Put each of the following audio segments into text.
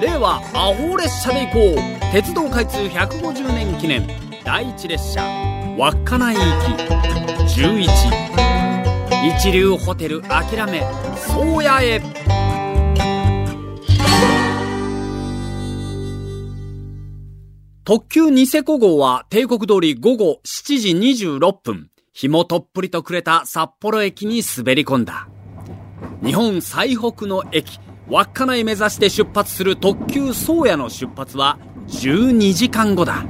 令和アホ列車で行こう。鉄道開通150年記念。第一列車。稚内行き11一流ホテル諦め。宗谷へ。特急ニセコ号は帝国通り午後7時26分、日もとっぷりと暮れた札幌駅に滑り込んだ。日本最北の駅、稚内目指して出発する特急宗谷の出発は12時間後だ。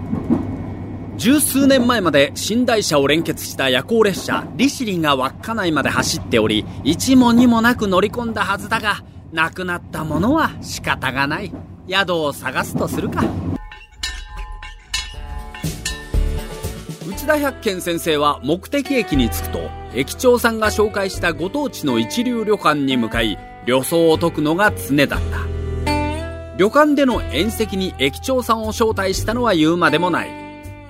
十数年前まで寝台車を連結した夜行列車利尻が稚内まで走っており一も二もなく乗り込んだはずだが亡くなったものは仕方がない宿を探すとするか内田百軒先生は目的駅に着くと駅長さんが紹介したご当地の一流旅館に向かい旅装を解くのが常だった。旅館での宴席に駅長さんを招待したのは言うまでもない。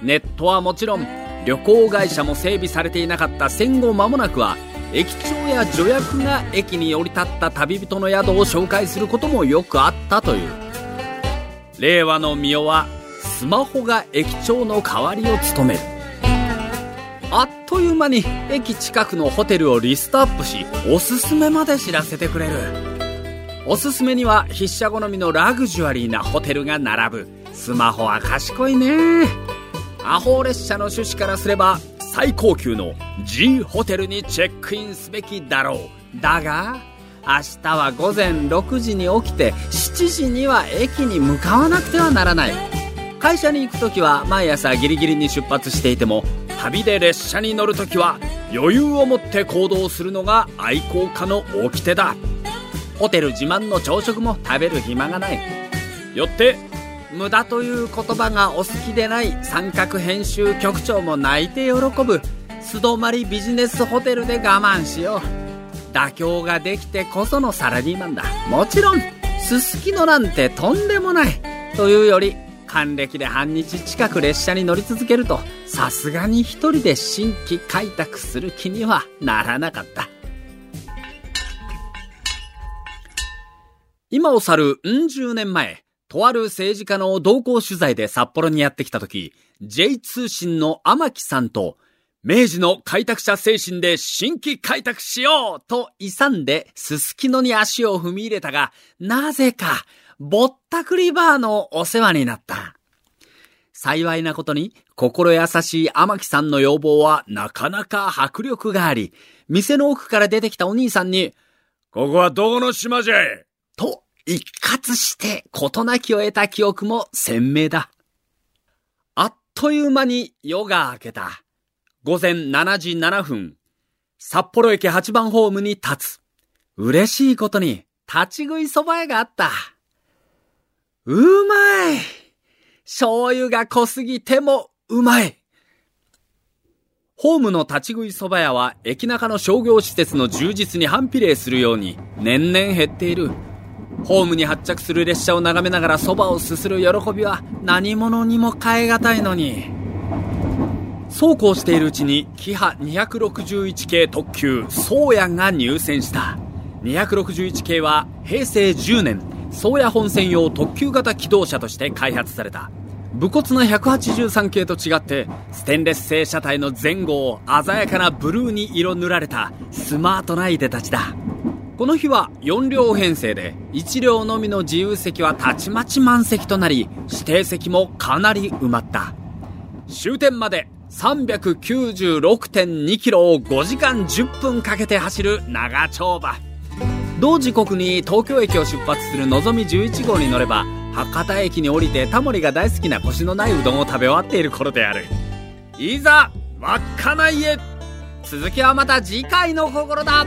ネットはもちろん旅行会社も整備されていなかった戦後間もなくは駅長や助役が駅に降り立った旅人の宿を紹介することもよくあったという。令和の御代はスマホが駅長の代わりを務める。あっという間に駅近くのホテルをリストアップしおすすめまで知らせてくれる。おすすめには筆者好みのラグジュアリーなホテルが並ぶ。スマホは賢いね。アホ列車の趣旨からすれば最高級の G ホテルにチェックインすべきだろう。だが明日は午前6時に起きて7時には駅に向かわなくてはならない。会社に行く時は毎朝ギリギリに出発していても旅で列車に乗る時は余裕を持って行動するのが愛好家の掟だ。ホテル自慢の朝食も食べる暇がない。よって無駄という言葉がお好きでない三角編集局長も泣いて喜ぶ。素泊まりビジネスホテルで我慢しよう。妥協ができてこそのサラリーマンだ。もちろんすすきのなんてとんでもない。というより還暦で半日近く列車に乗り続けるとさすがに一人で新規開拓する気にはならなかった今を去るうん十年前とある政治家の同行取材で札幌にやってきた時、J 通信の天木さんと、明治の開拓者精神で新規開拓しようと勇んで、すすきのに足を踏み入れたが、なぜか、ぼったくりバーのお世話になった。幸いなことに、心優しい天木さんの要望はなかなか迫力があり、店の奥から出てきたお兄さんに、ここはどこの島じゃい？と一括して事なきを得た記憶も鮮明だ。あっという間に夜が明けた。午前7時7分、札幌駅8番ホームに立つ。嬉しいことに立ち食い蕎麦屋があった。うまい醤油が濃すぎてもうまい。ホームの立ち食い蕎麦屋は駅中の商業施設の充実に反比例するように年々減っている。ホームに発着する列車を眺めながらそばをすする喜びは何者にも代え難いのに。そうこうしているうちにキハ261系特急宗谷が入線した。261系は平成10年宗谷本線用特急型機動車として開発された。武骨な183系と違ってステンレス製車体の前後を鮮やかなブルーに色塗られたスマートないでたちだ。この日は4両編成で1両のみの自由席はたちまち満席となり指定席もかなり埋まった。終点まで396.2キロを5時間10分かけて走る長丁場。同時刻に東京駅を出発するのぞみ11号に乗れば博多駅に降りてタモリが大好きなコシのないうどんを食べ終わっている頃である。いざ稚内へ。続きはまた次回の心だ。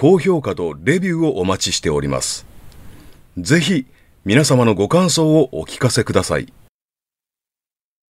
高評価とレビューをお待ちしております。ぜひ皆様のご感想をお聞かせください。